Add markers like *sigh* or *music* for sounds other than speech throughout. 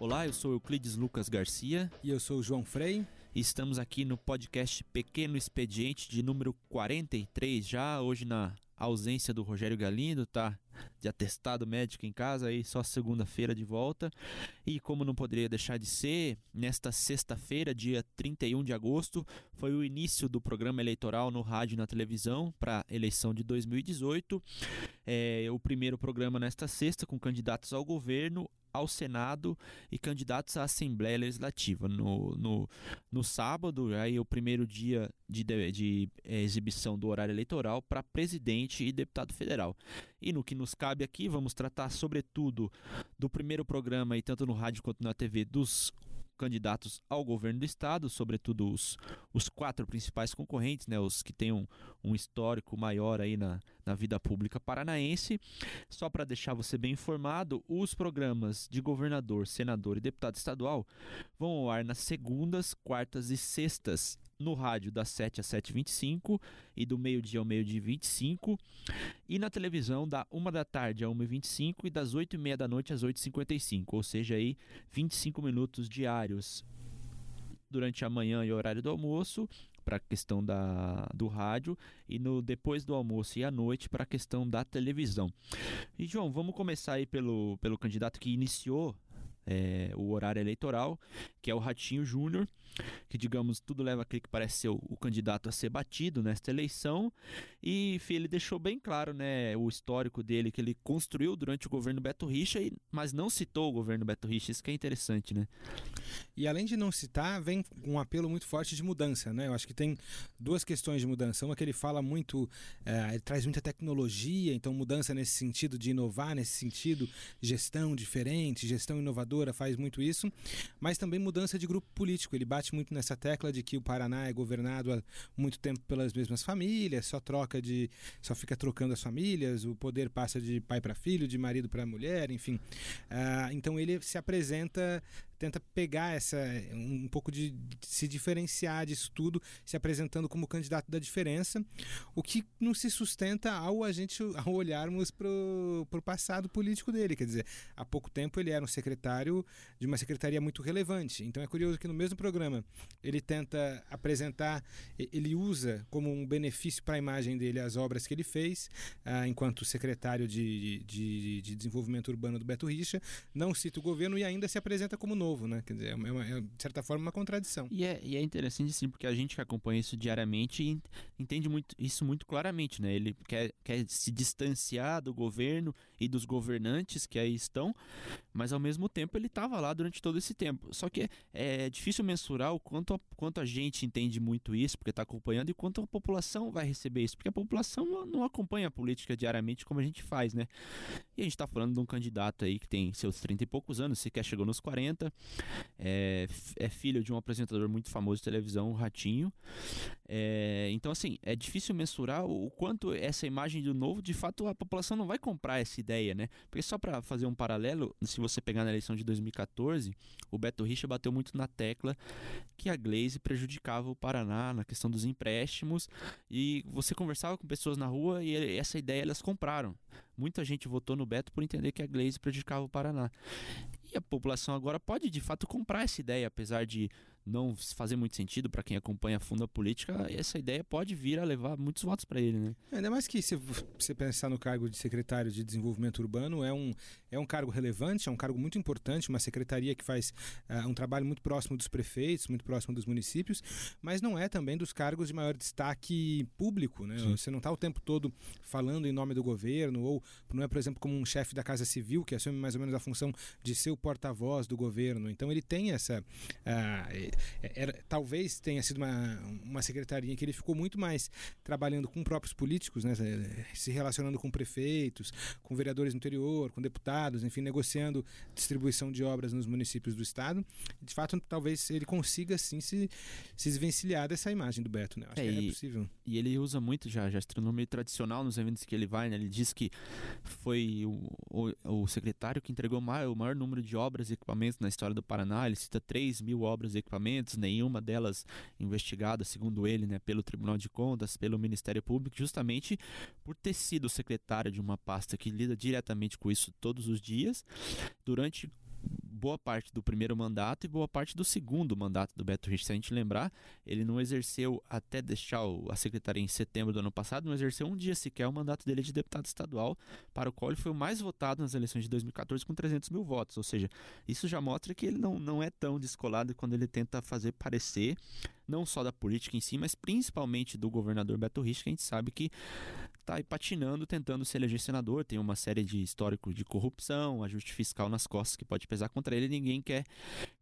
Olá, eu sou Euclides Lucas Garcia. E eu sou o João Frei. E estamos aqui no podcast Pequeno Expediente de número 43, já hoje na ausência do Rogério Galindo, tá de atestado médico em casa, aí só segunda-feira de volta. E como não poderia deixar de ser, nesta sexta-feira, dia 31 de agosto, foi o início do programa eleitoral no rádio e na televisão para a eleição de 2018. É o primeiro programa nesta sexta com candidatos ao governo, ao Senado e candidatos à Assembleia Legislativa. No, no, no sábado, aí o primeiro dia de, de, de é, exibição do horário eleitoral para presidente e deputado federal. E no que nos cabe aqui, vamos tratar sobretudo do primeiro programa, e tanto no rádio quanto na TV, dos candidatos ao governo do estado, sobretudo os, os quatro principais concorrentes, né, os que têm um, um histórico maior aí na, na vida pública paranaense. Só para deixar você bem informado, os programas de governador, senador e deputado estadual vão ao ar nas segundas, quartas e sextas no rádio das 7 às 7h25 e do meio-dia ao meio-dia 25 e na televisão da 1 da tarde a 1h25 e das 8h30 da noite às 8h55, ou seja, aí 25 minutos diários durante a manhã e horário do almoço para a questão da, do rádio e no depois do almoço e à noite para a questão da televisão. E João, vamos começar aí pelo, pelo candidato que iniciou é, o horário eleitoral, que é o Ratinho Júnior, que, digamos, tudo leva a crer que parece ser o, o, candidato a ser batido nesta eleição. E enfim, ele deixou bem claro né, o histórico dele, que ele construiu durante o governo Beto Richa, mas não citou o governo Beto Richa. Isso que é interessante, né? E além de não citar, vem um apelo muito forte de mudança, né? Eu acho que tem duas questões de mudança. Uma que ele fala muito, é, ele traz muita tecnologia, então mudança nesse sentido de inovar, nesse sentido, gestão diferente, gestão inovadora faz muito isso, mas também mudança de grupo político. Ele bate muito nessa tecla de que o Paraná é governado há muito tempo pelas mesmas famílias, só troca de, só fica trocando as famílias, o poder passa de pai para filho, de marido para mulher, enfim. Uh, então ele se apresenta tenta pegar essa um pouco de, de, se diferenciar disso tudo, se apresentando como candidato da diferença, o que não se sustenta ao a gente *laughs* ao olharmos para o passado político dele, quer dizer, há pouco tempo ele era um secretário de uma secretaria muito relevante. Então é curioso que no mesmo programa ele tenta apresentar, ele usa como um benefício para a imagem dele as obras que ele fez ah, enquanto secretário de, de, de desenvolvimento urbano do Beto Richa, não cita o governo e ainda se apresenta como novo novo, né? Quer dizer, é, uma, é de certa forma uma contradição. E é, e é interessante, sim, porque a gente que acompanha isso diariamente entende muito, isso muito claramente, né? Ele quer, quer se distanciar do governo e dos governantes que aí estão, mas ao mesmo tempo ele estava lá durante todo esse tempo. Só que é, é difícil mensurar o quanto a, quanto a gente entende muito isso, porque está acompanhando, e quanto a população vai receber isso, porque a população não acompanha a política diariamente como a gente faz, né? E a gente está falando de um candidato aí que tem seus 30 e poucos anos, sequer chegou nos 40, é, é filho de um apresentador muito famoso de televisão, o Ratinho. É, então, assim, é difícil mensurar o quanto essa imagem do novo, de fato, a população não vai comprar essa ideia, né? Porque só para fazer um paralelo, se você pegar na eleição de 2014, o Beto Richa bateu muito na tecla que a Glaze prejudicava o Paraná na questão dos empréstimos e você conversava com pessoas na rua e essa ideia elas compraram. Muita gente votou no Beto por entender que a Glaze prejudicava o Paraná. E a população agora pode de fato comprar essa ideia, apesar de não fazer muito sentido para quem acompanha a fundo a política, essa ideia pode vir a levar muitos votos para ele, né? Ainda mais que se você pensar no cargo de secretário de desenvolvimento urbano, é um, é um cargo relevante, é um cargo muito importante, uma secretaria que faz uh, um trabalho muito próximo dos prefeitos, muito próximo dos municípios, mas não é também dos cargos de maior destaque público, né? Sim. Você não está o tempo todo falando em nome do governo, ou não é, por exemplo, como um chefe da Casa Civil, que assume mais ou menos a função de ser o porta-voz do governo. Então ele tem essa. Uh, é, era, talvez tenha sido uma, uma secretaria que ele ficou muito mais trabalhando com próprios políticos, né, se relacionando com prefeitos, com vereadores no interior, com deputados, enfim, negociando distribuição de obras nos municípios do estado. De fato, talvez ele consiga sim se, se desvencilhar dessa imagem do Beto, né? Acho é, que é e, possível. E ele usa muito já gastronomia tradicional nos eventos que ele vai, né? Ele diz que foi o, o, o secretário que entregou o maior, o maior número de obras e equipamentos na história do Paraná. Ele cita 3 mil obras e equipamentos nenhuma delas investigada, segundo ele, né, pelo Tribunal de Contas, pelo Ministério Público, justamente por ter sido secretário de uma pasta que lida diretamente com isso todos os dias, durante boa parte do primeiro mandato e boa parte do segundo mandato do Beto Richa. Se a gente lembrar, ele não exerceu até deixar a secretaria em setembro do ano passado, não exerceu um dia sequer o mandato dele de deputado estadual, para o qual ele foi o mais votado nas eleições de 2014 com 300 mil votos. Ou seja, isso já mostra que ele não, não é tão descolado quando ele tenta fazer parecer não só da política em si, mas principalmente do governador Beto Richa, que a gente sabe que está patinando, tentando se eleger senador, tem uma série de histórico de corrupção, ajuste fiscal nas costas que pode pesar contra ele, ninguém quer,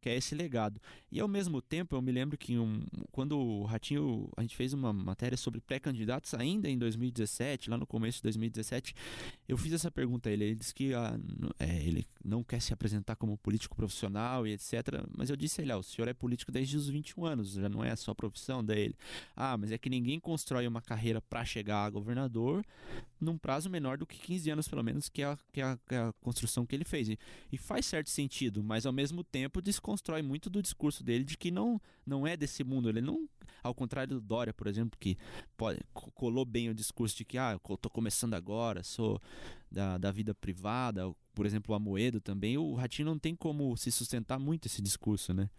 quer esse legado. E ao mesmo tempo, eu me lembro que um, quando o Ratinho, a gente fez uma matéria sobre pré-candidatos ainda em 2017, lá no começo de 2017, eu fiz essa pergunta a ele, ele disse que ah, é, ele não quer se apresentar como político profissional e etc, mas eu disse a ele, ah, o senhor é político desde os 21 anos, já não é sua profissão dele. Ah, mas é que ninguém constrói uma carreira para chegar a governador num prazo menor do que 15 anos, pelo menos, que é a, que a, que a construção que ele fez. E, e, faz certo sentido, mas ao mesmo tempo desconstrói muito do discurso dele de que não, não é desse mundo. Ele não, ao contrário do Dória, por exemplo, que pode, colou bem o discurso de que ah, eu tô começando agora, sou da, da vida privada, por exemplo, o Amoedo também, o Ratinho não tem como se sustentar muito esse discurso, né?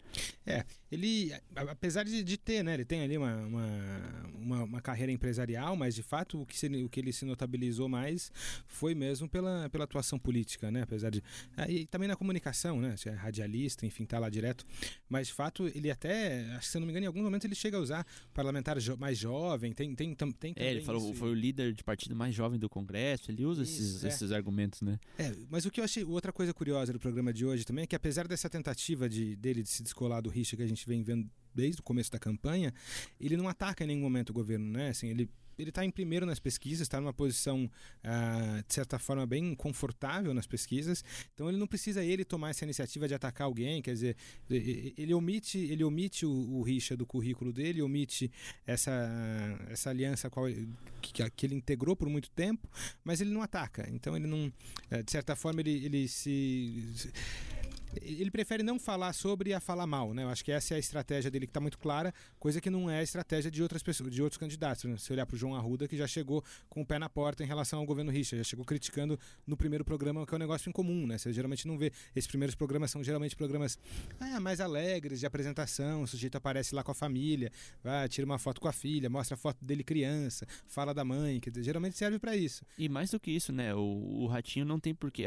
É, ele, apesar de, de ter, né, ele tem ali uma, uma, uma, uma, carreira empresarial, mas de fato o que, se, o que ele se notabilizou mais foi mesmo pela, pela atuação política, né, apesar de... Ah, e também na comunicação, né, é radialista, enfim, tá lá direto, mas de fato ele até, acho que se eu não me engano, em alguns momentos ele chega a usar parlamentar jo mais jovem, tem, tem, tem, tem É, ele falou, foi o líder de partido mais jovem do Congresso, ele usa Isso, esses, é. esses argumentos, né? É, mas o que eu achei, outra coisa curiosa do programa de hoje também é que apesar dessa tentativa de, dele de se descolar do Richa que a gente vem vendo desde o começo da campanha, ele não ataca em nenhum momento o governo, né? Assim, ele ele está em primeiro nas pesquisas, está numa posição, ah, de certa forma, bem confortável nas pesquisas. Então ele não precisa ele tomar essa iniciativa de atacar alguém, quer dizer, ele omite, ele omite o, o Richa do currículo dele, omite essa, essa aliança qual, que, que ele integrou por muito tempo, mas ele não ataca. Então ele não, eh, de certa forma, ele, ele se ele prefere não falar sobre a falar mal, né? Eu acho que essa é a estratégia dele que está muito clara, coisa que não é a estratégia de outras pessoas, de outros candidatos. Né? Se olhar para o João Arruda, que já chegou com o pé na porta em relação ao governo Richard, já chegou criticando no primeiro programa que é um negócio incomum, né? Você geralmente não vê. Esses primeiros programas são geralmente programas ah, mais alegres, de apresentação, o sujeito aparece lá com a família, vai, tira uma foto com a filha, mostra a foto dele criança, fala da mãe, que geralmente serve para isso. E mais do que isso, né? O, o Ratinho não tem porquê.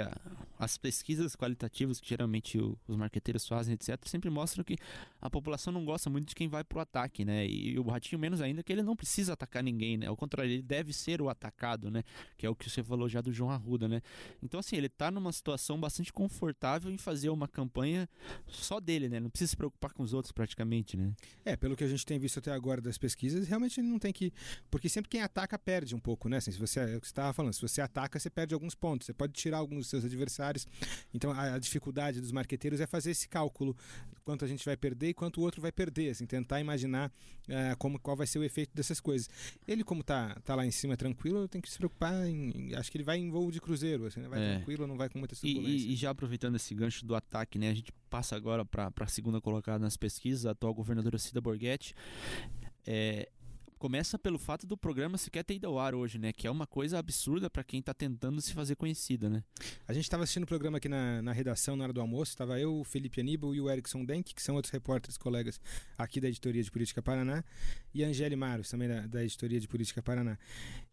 As pesquisas qualitativas que geralmente o, os marqueteiros fazem, etc., sempre mostram que a população não gosta muito de quem vai pro ataque, né? E o Ratinho menos ainda que ele não precisa atacar ninguém, né? Ao contrário, ele deve ser o atacado, né? Que é o que você falou já do João Arruda, né? Então, assim, ele tá numa situação bastante confortável em fazer uma campanha só dele, né? Não precisa se preocupar com os outros praticamente, né? É, pelo que a gente tem visto até agora das pesquisas, realmente não tem que... Porque sempre quem ataca perde um pouco, né? Assim, se você, é o que você estava falando, se você ataca, você perde alguns pontos, você pode tirar alguns dos seus adversários. Então, a, a dificuldade dos marqueteiros é fazer esse cálculo, quanto a gente vai perder e quanto o outro vai perder, assim, tentar imaginar uh, como, qual vai ser o efeito dessas coisas. Ele, como tá, tá lá em cima tranquilo, tem que se preocupar em, acho que ele vai em voo de cruzeiro, assim, né? vai é. tranquilo, não vai com muita turbulência. E, e, e, já aproveitando esse gancho do ataque, né, a gente passa agora para a segunda colocada nas pesquisas, a atual governadora Cida Borghetti. É, Começa pelo fato do programa sequer ter ido ao ar hoje, né? Que é uma coisa absurda para quem está tentando se fazer conhecida, né? A gente estava assistindo o programa aqui na, na redação na hora do almoço. Estava eu, o Felipe Aníbal e o Erickson Denk, que são outros repórteres, colegas aqui da Editoria de Política Paraná, e a Angele Maros, também da, da Editoria de Política Paraná.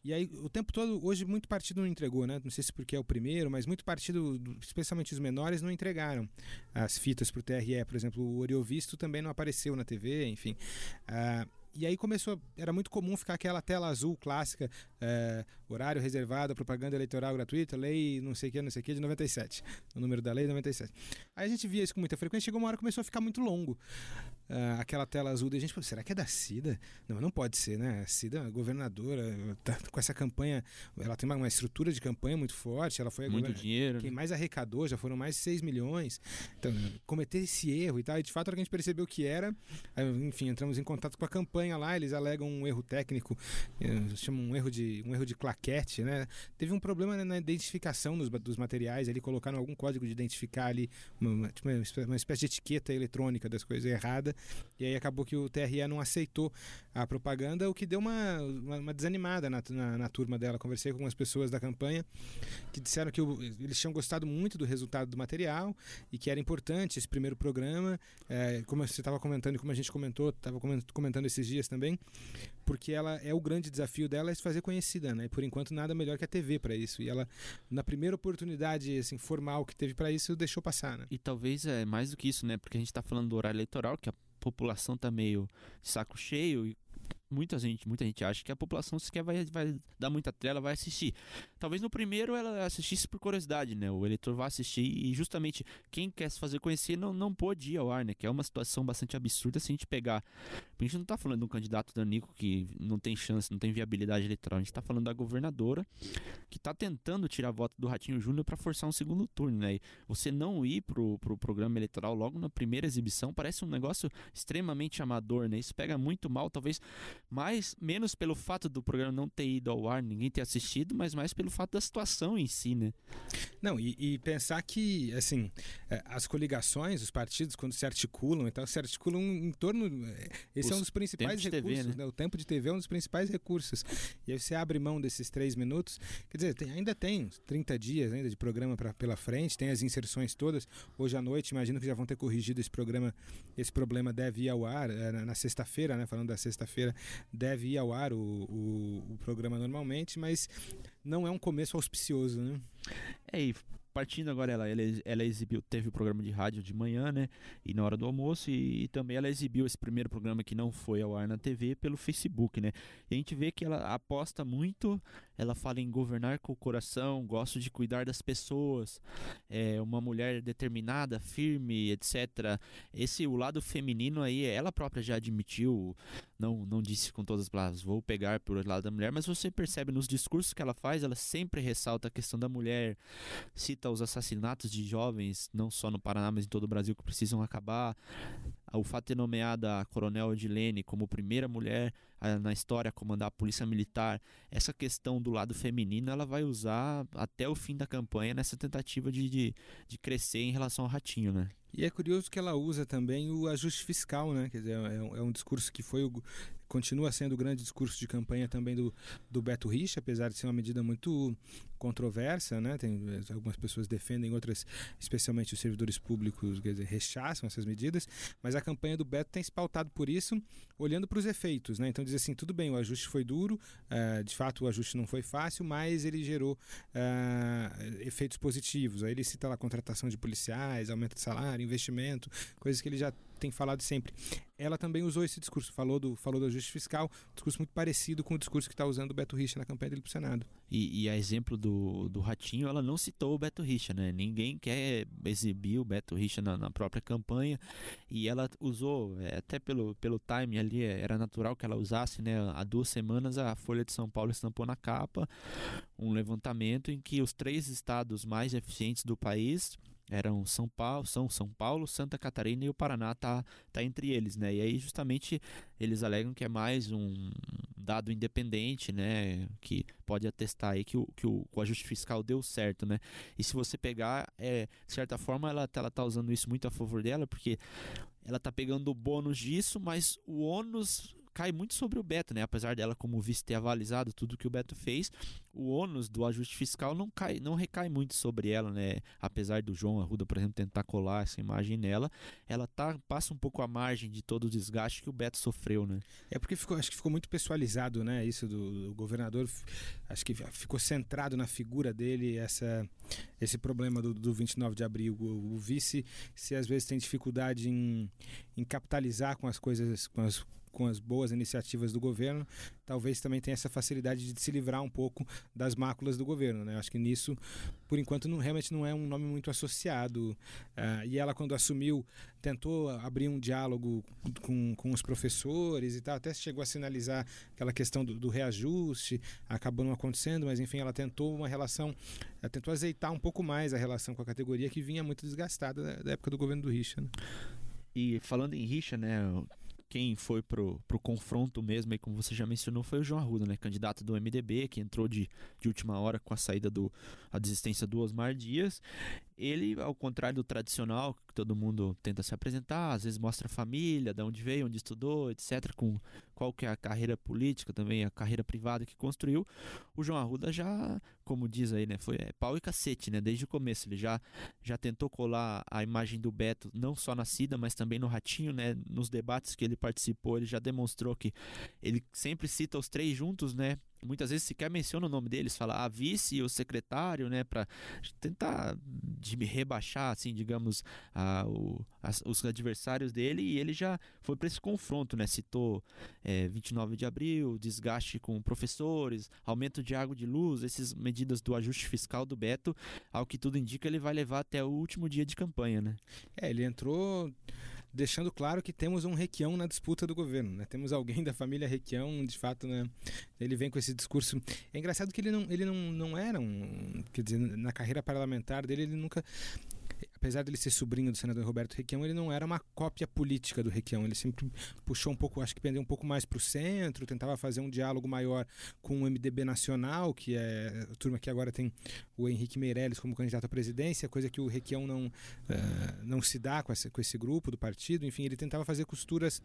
E aí, o tempo todo, hoje, muito partido não entregou, né? Não sei se porque é o primeiro, mas muito partido, especialmente os menores, não entregaram as fitas para o TRE. Por exemplo, o Oriovisto também não apareceu na TV, enfim. Uh, e aí começou, era muito comum ficar aquela tela azul clássica, é, horário reservado, propaganda eleitoral gratuita, lei não sei o que, não sei o que, de 97. O número da lei 97. Aí a gente via isso com muita frequência, chegou uma hora que começou a ficar muito longo. Uh, aquela tela azul, e a gente falou, será que é da Cida? Não, não pode ser, né? A Cida, a governadora, tá com essa campanha, ela tem uma, uma estrutura de campanha muito forte, ela foi muito dinheiro. Quem né? mais arrecadou, já foram mais de 6 milhões. Então, cometer esse erro e tal, e de fato, a hora que a gente percebeu que era, enfim, entramos em contato com a campanha lá, eles alegam um erro técnico, eh, chamam um erro de um erro de claquete, né? Teve um problema na identificação dos, dos materiais, ali colocaram algum código de identificar ali uma, tipo, uma espécie de etiqueta eletrônica das coisas errada, e aí acabou que o TRE não aceitou a propaganda, o que deu uma, uma, uma desanimada na, na, na, turma dela. Conversei com algumas pessoas da campanha que disseram que o, eles tinham gostado muito do resultado do material e que era importante esse primeiro programa, é, como você estava comentando e como a gente comentou, estava comentando esses dias também, porque ela é o grande desafio dela é se fazer conhecida, né? E por enquanto nada melhor que a TV para isso. E ela na primeira oportunidade assim formal que teve para isso deixou passar, né? E talvez é mais do que isso, né? Porque a gente está falando do horário eleitoral que a população tá meio saco cheio e muita gente, muita gente acha que a população sequer vai, vai dar muita trela, vai assistir. Talvez no primeiro ela assistisse por curiosidade, né? O eleitor vai assistir e justamente quem quer se fazer conhecer não, não pode ir ao ar, né? Que é uma situação bastante absurda se a gente pegar. A gente não está falando de um candidato danico que não tem chance, não tem viabilidade eleitoral. A gente está falando da governadora que está tentando tirar a voto do Ratinho Júnior para forçar um segundo turno, né? E você não ir pro, pro programa eleitoral logo na primeira exibição parece um negócio extremamente amador, né? Isso pega muito mal, talvez mais menos pelo fato do programa não ter ido ao ar, ninguém ter assistido, mas mais pelo fato da situação em si, né? Não, e, e pensar que, assim, é, as coligações, os partidos, quando se articulam, então se articulam em torno. É, esse os é um dos principais recursos, TV, né? né? O tempo de TV é um dos principais recursos. E aí você abre mão desses três minutos. Quer dizer, tem, ainda tem 30 dias ainda de programa pra, pela frente, tem as inserções todas. Hoje à noite, imagino que já vão ter corrigido esse programa. Esse problema deve ir ao ar é, na, na sexta-feira, né? Falando da sexta-feira, deve ir ao ar o, o, o programa normalmente, mas não é um começo auspicioso, né? É, e partindo agora, ela, ela, ela, exibiu, teve o programa de rádio de manhã, né? E na hora do almoço, e, e, também ela exibiu esse primeiro programa que não foi ao ar na TV pelo Facebook, né? E a gente vê que ela aposta muito, ela fala em governar com o coração, gosto de cuidar das pessoas, é uma mulher determinada, firme, etc. Esse, o lado feminino aí, ela própria já admitiu, não, não disse com todas as palavras, vou pegar por lado da mulher, mas você percebe nos discursos que ela faz, ela sempre ressalta a questão da mulher, cita os assassinatos de jovens, não só no Paraná, mas em todo o Brasil, que precisam acabar. O fato de ter nomeado a Coronel Odilene como primeira mulher na história a comandar a Polícia Militar, essa questão do lado feminino, ela vai usar até o fim da campanha nessa tentativa de, de, de crescer em relação ao Ratinho, né? E é curioso que ela usa também o ajuste fiscal, né? Quer dizer, é um, é um discurso que foi o, continua sendo o grande discurso de campanha também do, do Beto Rich, apesar de ser uma medida muito controversa, né? Tem, algumas pessoas defendem, outras, especialmente os servidores públicos, dizer, rechaçam essas medidas, mas a campanha do Beto tem se pautado por isso, olhando para os efeitos, né? Então diz assim, tudo bem, o ajuste foi duro, uh, de fato o ajuste não foi fácil, mas ele gerou uh, efeitos positivos. Aí ele cita lá a contratação de policiais, aumento de salário, investimento, coisas que ele já tem falado sempre. Ela também usou esse discurso, falou do, falou do ajuste fiscal, um discurso muito parecido com o discurso que está usando o Beto Richa na campanha dele para o Senado. E, e, a exemplo do, do Ratinho, ela não citou o Beto Richa, né? Ninguém quer exibir o Beto Richa na, na própria campanha e ela usou, é, até pelo, pelo time ali, é, era natural que ela usasse, né? Há duas semanas a Folha de São Paulo estampou na capa um levantamento em que os três estados mais eficientes do país eram São Paulo, São São Paulo, Santa Catarina e o Paraná tá, tá entre eles, né? E aí justamente eles alegam que é mais um dado independente, né? Que pode atestar aí que o, que o, o ajuste fiscal deu certo, né? E se você pegar, é, de certa forma, ela, ela tá usando isso muito a favor dela, porque ela tá pegando o bônus disso, mas o ônus cai muito sobre o Beto, né? Apesar dela, como vice, ter avalizado tudo que o Beto fez, o ônus do ajuste fiscal não, cai, não recai muito sobre ela, né? Apesar do João Arruda, por exemplo, tentar colar essa imagem nela, ela tá, passa um pouco a margem de todo o desgaste que o Beto sofreu, né? É porque ficou, acho que ficou muito pessoalizado, né? Isso do, do governador, acho que ficou centrado na figura dele essa, esse problema do, do 29 de abril. O, o vice, se às vezes tem dificuldade em, em capitalizar com as coisas, com as com as boas iniciativas do governo, talvez também tenha essa facilidade de se livrar um pouco das máculas do governo. Né? Acho que nisso, por enquanto, não, realmente não é um nome muito associado. Uh, e ela, quando assumiu, tentou abrir um diálogo com, com os professores e tal, até chegou a sinalizar aquela questão do, do reajuste, acabou não acontecendo, mas enfim, ela tentou uma relação, ela tentou azeitar um pouco mais a relação com a categoria que vinha muito desgastada da, da época do governo do Richa. Né? E falando em Richa, né, quem foi pro, pro confronto mesmo, aí, como você já mencionou, foi o João Arruda, né? Candidato do MDB, que entrou de, de última hora com a saída do. a desistência do Osmar Dias. Ele, ao contrário do tradicional, que todo mundo tenta se apresentar, às vezes mostra a família, de onde veio, onde estudou, etc., com qual que é a carreira política também, a carreira privada que construiu. O João Arruda já, como diz aí, né, foi é, pau e cacete, né, desde o começo. Ele já, já tentou colar a imagem do Beto, não só na Cida, mas também no Ratinho, né, nos debates que ele participou, ele já demonstrou que ele sempre cita os três juntos, né, muitas vezes sequer menciona o nome deles, fala a vice e o secretário, né, para tentar de rebaixar, assim, digamos, a, o, as, os adversários dele. E ele já foi para esse confronto, né? Citou é, 29 de abril, desgaste com professores, aumento de água de luz, essas medidas do ajuste fiscal do Beto, ao que tudo indica, ele vai levar até o último dia de campanha, né? É, ele entrou deixando claro que temos um Requião na disputa do governo, né? Temos alguém *laughs* da família Requião, de fato, né? Ele vem com esse discurso. É engraçado que ele não, ele não, não era um, quer dizer, na carreira parlamentar dele ele nunca apesar dele ser sobrinho do senador Roberto Requião, ele não era uma cópia política do Requião. Ele sempre puxou um pouco, acho que pendeu um pouco mais para o centro, tentava fazer um diálogo maior com o MDB nacional, que é a turma que agora tem o Henrique Meirelles como candidato à presidência, coisa que o Requião não, uh, não se dá com esse, com esse grupo do partido. Enfim, ele tentava fazer costuras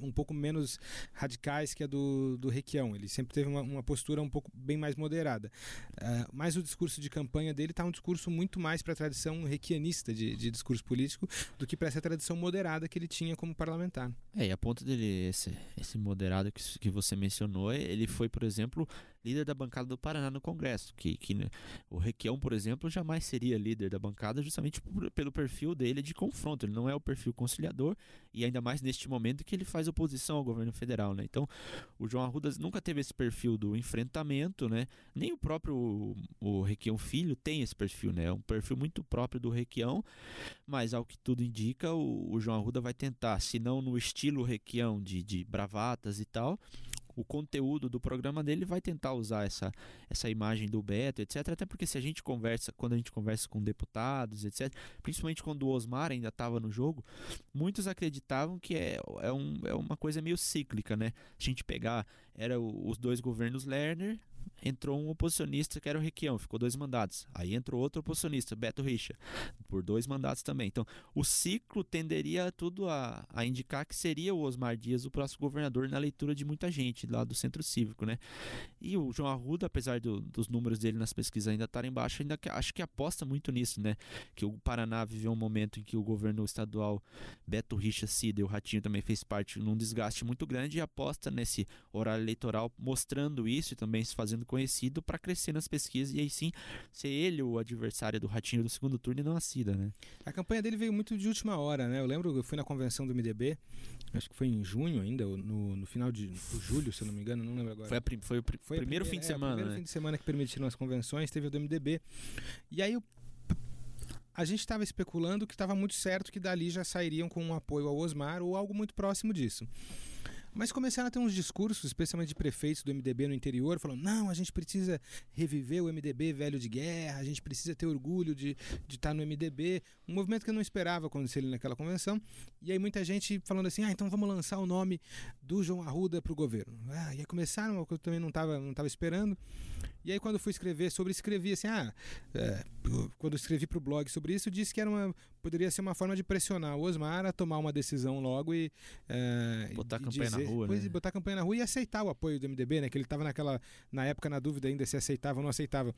um pouco menos radicais que a do, do Requião. Ele sempre teve uma, uma postura um pouco bem mais moderada. Uh, mas o discurso de campanha dele está um discurso muito mais para a tradição requianista de, de, discurso político do que para essa tradição moderada que ele tinha como parlamentar. É, e a ponto dele, esse, esse moderado que, que você mencionou, ele foi, por exemplo, líder da bancada do Paraná no Congresso. Que, que né, o Requião, por exemplo, jamais seria líder da bancada justamente por, pelo perfil dele de confronto. Ele não é o perfil conciliador e ainda mais neste momento que ele faz oposição ao governo federal. Né? Então, o João Arruda nunca teve esse perfil do enfrentamento, né? nem o próprio o Requião Filho tem esse perfil. Né? É um perfil muito próprio do Requião, mas ao que tudo indica, o, o João Arruda vai tentar, se não no estilo Requião de, de bravatas e tal, o conteúdo do programa dele vai tentar usar essa, essa imagem do Beto, etc. Até porque se a gente conversa, quando a gente conversa com deputados, etc., principalmente quando o Osmar ainda estava no jogo, muitos acreditavam que é, é, um, é uma coisa meio cíclica, né? A gente pegar, era os dois governos Lerner, entrou um oposicionista que era o Requião, ficou dois mandatos. Aí entrou outro oposicionista, Beto Richa, por dois mandatos também. Então, o ciclo tenderia tudo a, a indicar que seria o Osmar Dias o próximo governador na leitura de muita gente lá do Centro Cívico, né? E o João Arruda, apesar do, dos números dele nas pesquisas ainda estarem baixos, ainda que, acho que aposta muito nisso, né? Que o Paraná viveu um momento em que o governo estadual Beto Richa Cida e o Ratinho também fez parte num desgaste muito grande e aposta nesse horário eleitoral mostrando isso e também se fazendo conhecido para crescer nas pesquisas e aí sim ser ele o adversário do Ratinho do segundo turno e não a Cida, né? A campanha dele veio muito de última hora, né? Eu lembro, eu fui na convenção do MDB, acho que foi em junho ainda, no, no final de julho, se eu não me engano, não lembro agora. Foi, a, foi o pr foi primeiro primeira, fim de é, semana, o primeiro né? fim de semana que permitiram as convenções, teve o do MDB. E aí a gente estava especulando que estava muito certo que dali já sairiam com um apoio ao Osmar ou algo muito próximo disso. Mas começaram a ter uns discursos, especialmente de prefeitos do MDB no interior, falando: não, a gente precisa reviver o MDB velho de guerra, a gente precisa ter orgulho de, estar no MDB. Um movimento que eu não esperava acontecer ali naquela convenção. E aí muita gente falando assim: ah, então vamos lançar o nome do João Arruda para o governo. Ah, e aí começaram, eu também não estava não tava esperando. E aí, quando fui escrever sobre, escrevi assim: ah, é, quando escrevi para o blog sobre isso, disse que era uma, poderia ser uma forma de pressionar o Osmar a tomar uma decisão logo e. É, botar a campanha dizer, na rua. Né? botar a campanha na rua e aceitar o apoio do MDB, né? Que ele estava naquela, na época, na dúvida ainda se aceitava ou não aceitava.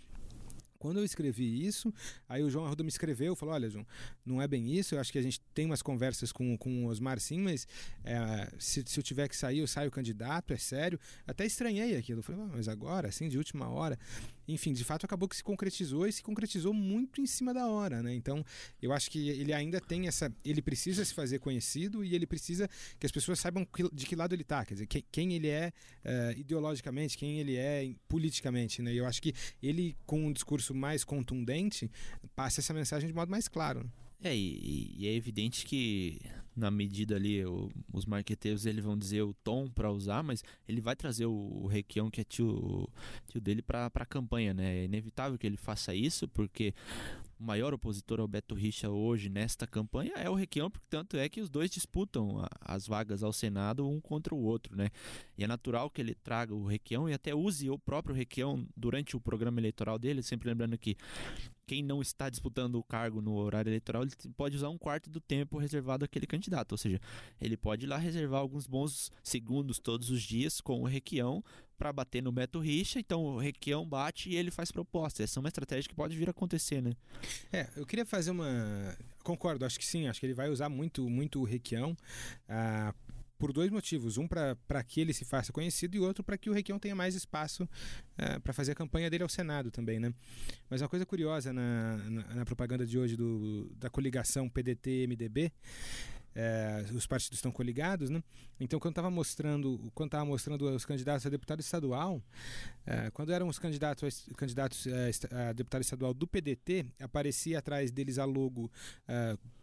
Quando eu escrevi isso, aí o João Arruda me escreveu, falou, olha, João, não é bem isso, eu acho que a gente tem umas conversas com, com o Osmar sim, mas é, se, se eu tiver que sair, eu saio candidato, é sério. Até estranhei aquilo, eu falei, ah, mas agora, assim, de última hora. Enfim, de fato acabou que se concretizou e se concretizou muito em cima da hora, né? Então, eu acho que ele ainda tem essa, ele precisa se fazer conhecido e ele precisa que as pessoas saibam de que lado ele está, quer dizer, quem, quem ele é uh, ideologicamente, quem ele é politicamente, né? Eu acho que ele com um discurso mais contundente, passe essa mensagem de modo mais claro. É, e, e é evidente que na medida ali o, os marqueteiros eles vão dizer o tom para usar, mas ele vai trazer o, o Requião, que é tio, tio dele, para a campanha, né? É inevitável que ele faça isso, porque o maior opositor ao Beto Richa hoje nesta campanha é o Requião, porque tanto é que os dois disputam a, as vagas ao Senado um contra o outro, né? E é natural que ele traga o Requião e até use o próprio Requião durante o programa eleitoral dele, sempre lembrando que quem não está disputando o cargo no horário eleitoral, ele pode usar um quarto do tempo reservado àquele candidato. Ou seja, ele pode ir lá reservar alguns bons segundos todos os dias com o Requião para bater no Beto Richa. Então o Requião bate e ele faz proposta. Essa é uma estratégia que pode vir a acontecer, né? É, eu queria fazer uma. Concordo, acho que sim, acho que ele vai usar muito, muito o Requião. Ah, por dois motivos. Um, para que ele se faça conhecido e outro, para que o Requião tenha mais espaço eh, para fazer a campanha dele ao Senado também. Né? Mas uma coisa curiosa na, na, na propaganda de hoje do, da coligação PDT-MDB é, os partidos estão coligados, né? Então, quando estava mostrando, quando estava mostrando os candidatos a deputado estadual, é, quando eram os candidatos, candidatos é, a deputado estadual do PDT, aparecia atrás deles a logo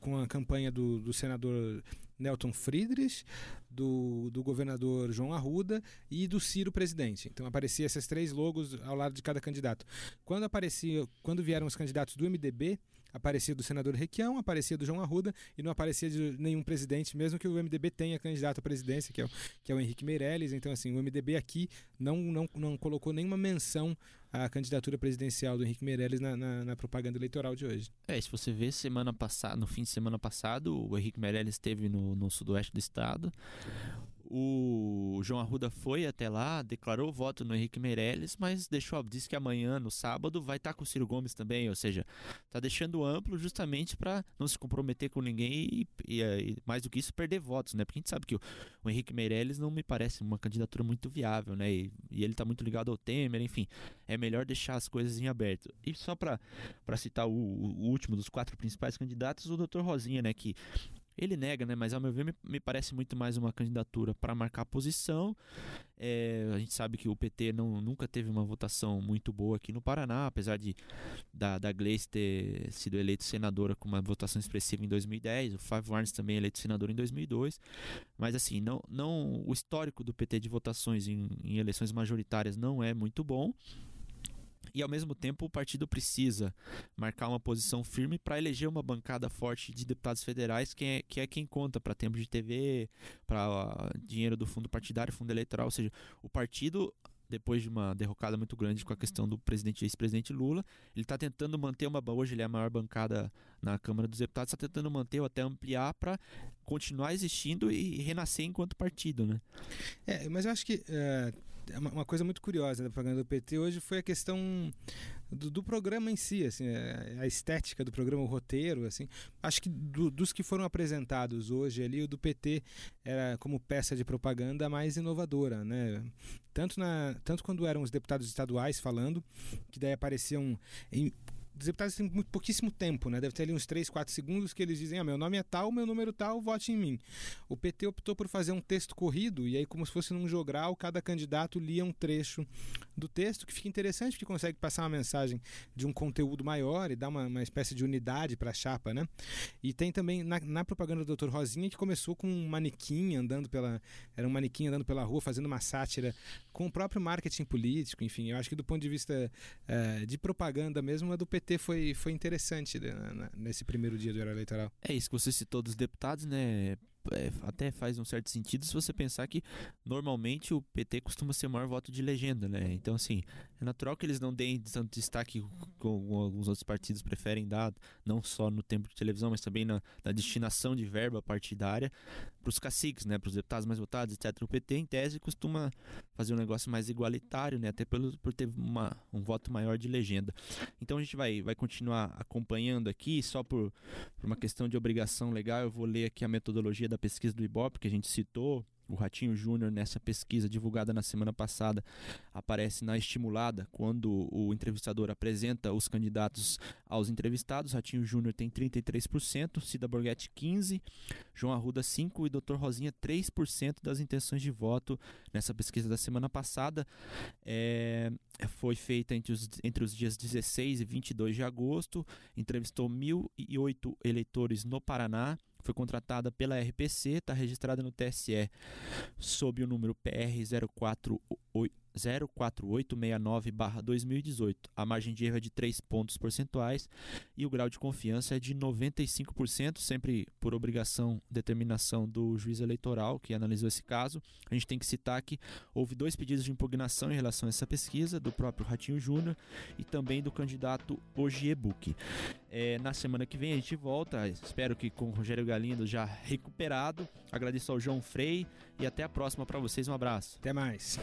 com a campanha do, do senador Nelton Friedrich, do, do governador João Arruda e do Ciro presidente. Então aparecia esses três logos ao lado de cada candidato. Quando aparecia, quando vieram os candidatos do MDB, aparecia do senador Requião, aparecia do João Arruda e não aparecia de nenhum presidente, mesmo que o MDB tenha candidato à presidência, que é o, que é o Henrique Meirelles. Então, assim, o MDB aqui não, não, não colocou nenhuma menção à candidatura presidencial do Henrique Meirelles na, na, na propaganda eleitoral de hoje. É, se você vê semana passada, no fim de semana passado, o Henrique Meirelles esteve no, no sudoeste do estado. O João Arruda foi até lá, declarou voto no Henrique Meirelles, mas deixou, disse que amanhã, no sábado, vai estar com o Ciro Gomes também, ou seja, está deixando amplo justamente para não se comprometer com ninguém e, e, e, mais do que isso, perder votos, né? Porque a gente sabe que o, o Henrique Meirelles não me parece uma candidatura muito viável, né? E, e ele está muito ligado ao Temer, enfim, é melhor deixar as coisas em aberto. E só para citar o, o último dos quatro principais candidatos, o Dr. Rosinha, né? Que ele nega, né? Mas ao meu ver, me, me parece muito mais uma candidatura para marcar posição. É, a gente sabe que o PT não, nunca teve uma votação muito boa aqui no Paraná, apesar de da, da Gleice ter sido eleito senadora com uma votação expressiva em 2010, o Five Warnes também eleito senador em 2002. Mas assim, não, não o histórico do PT de votações em, em eleições majoritárias não é muito bom. E ao mesmo tempo o partido precisa marcar uma posição firme para eleger uma bancada forte de deputados federais, que é, que é quem conta para tempo de TV, para dinheiro do fundo partidário, fundo eleitoral. Ou seja, o partido depois de uma derrocada muito grande com a questão do presidente e ex-presidente Lula. Ele está tentando manter uma. Hoje ele é a maior bancada na Câmara dos Deputados, está tentando manter ou até ampliar para continuar existindo e renascer enquanto partido, né? É, mas eu acho que. Uh uma coisa muito curiosa da propaganda do PT hoje foi a questão do, do programa em si, assim, é, a estética do programa, o roteiro, assim. Acho que do, dos que foram apresentados hoje ali, o do PT era como peça de propaganda mais inovadora, né? Tanto, na, tanto quando eram os deputados estaduais falando, que daí apareciam em, os deputados têm muito, pouquíssimo tempo, né? Deve ter ali uns 3, 4 segundos que eles dizem: ah, meu nome é tal, meu número tal, vote em mim. O PT optou por fazer um texto corrido, e aí, como se fosse num jogral, cada candidato lia um trecho do texto, que fica interessante, porque consegue passar uma mensagem de um conteúdo maior e dar uma, uma espécie de unidade para a chapa, né? E tem também na, na, propaganda do Dr. Rosinha, que começou com um manequim andando pela. Era um manequim andando pela rua, fazendo uma sátira com o próprio marketing político, enfim. Eu acho que do ponto de vista uh, de propaganda mesmo, a do PT foi, foi interessante né, nesse primeiro dia do horário eleitoral. É isso que você citou dos deputados, né? É, até faz um certo sentido se você pensar que normalmente o PT costuma ser o maior voto de legenda, né? Então, assim, é natural que eles não deem tanto destaque como alguns outros partidos preferem dar, não só no tempo de televisão, mas também na, na destinação de verba partidária para os caciques, né? Para os deputados mais votados, etc. O PT, em tese, costuma fazer um negócio mais igualitário, né? Até pelo, por ter uma, um voto maior de legenda. Então, a gente vai, vai continuar acompanhando aqui, só por, por uma questão de obrigação legal, eu vou ler aqui a metodologia da pesquisa do Ibope que a gente citou, o Ratinho Júnior, nessa pesquisa divulgada na semana passada, aparece na estimulada, quando o entrevistador apresenta os candidatos aos entrevistados. Ratinho Júnior tem 33%, Cida Borghetti 15%, João Arruda 5% e Dr. Rosinha 3% das intenções de voto nessa pesquisa da semana passada. É, foi feita entre os, entre os dias 16 e 22 de agosto, entrevistou 1.008 eleitores no Paraná foi contratada pela RPC, está registrada no TSE sob o número PR 04869-2018. A margem de erro é de 3 pontos percentuais e o grau de confiança é de 95%, sempre por obrigação, determinação do juiz eleitoral que analisou esse caso. A gente tem que citar que houve dois pedidos de impugnação em relação a essa pesquisa, do próprio Ratinho Júnior e também do candidato Ogiebuk. É, na semana que vem a gente volta, espero que com o Rogério Galindo já recuperado. Agradeço ao João Frei e até a próxima para vocês. Um abraço. Até mais.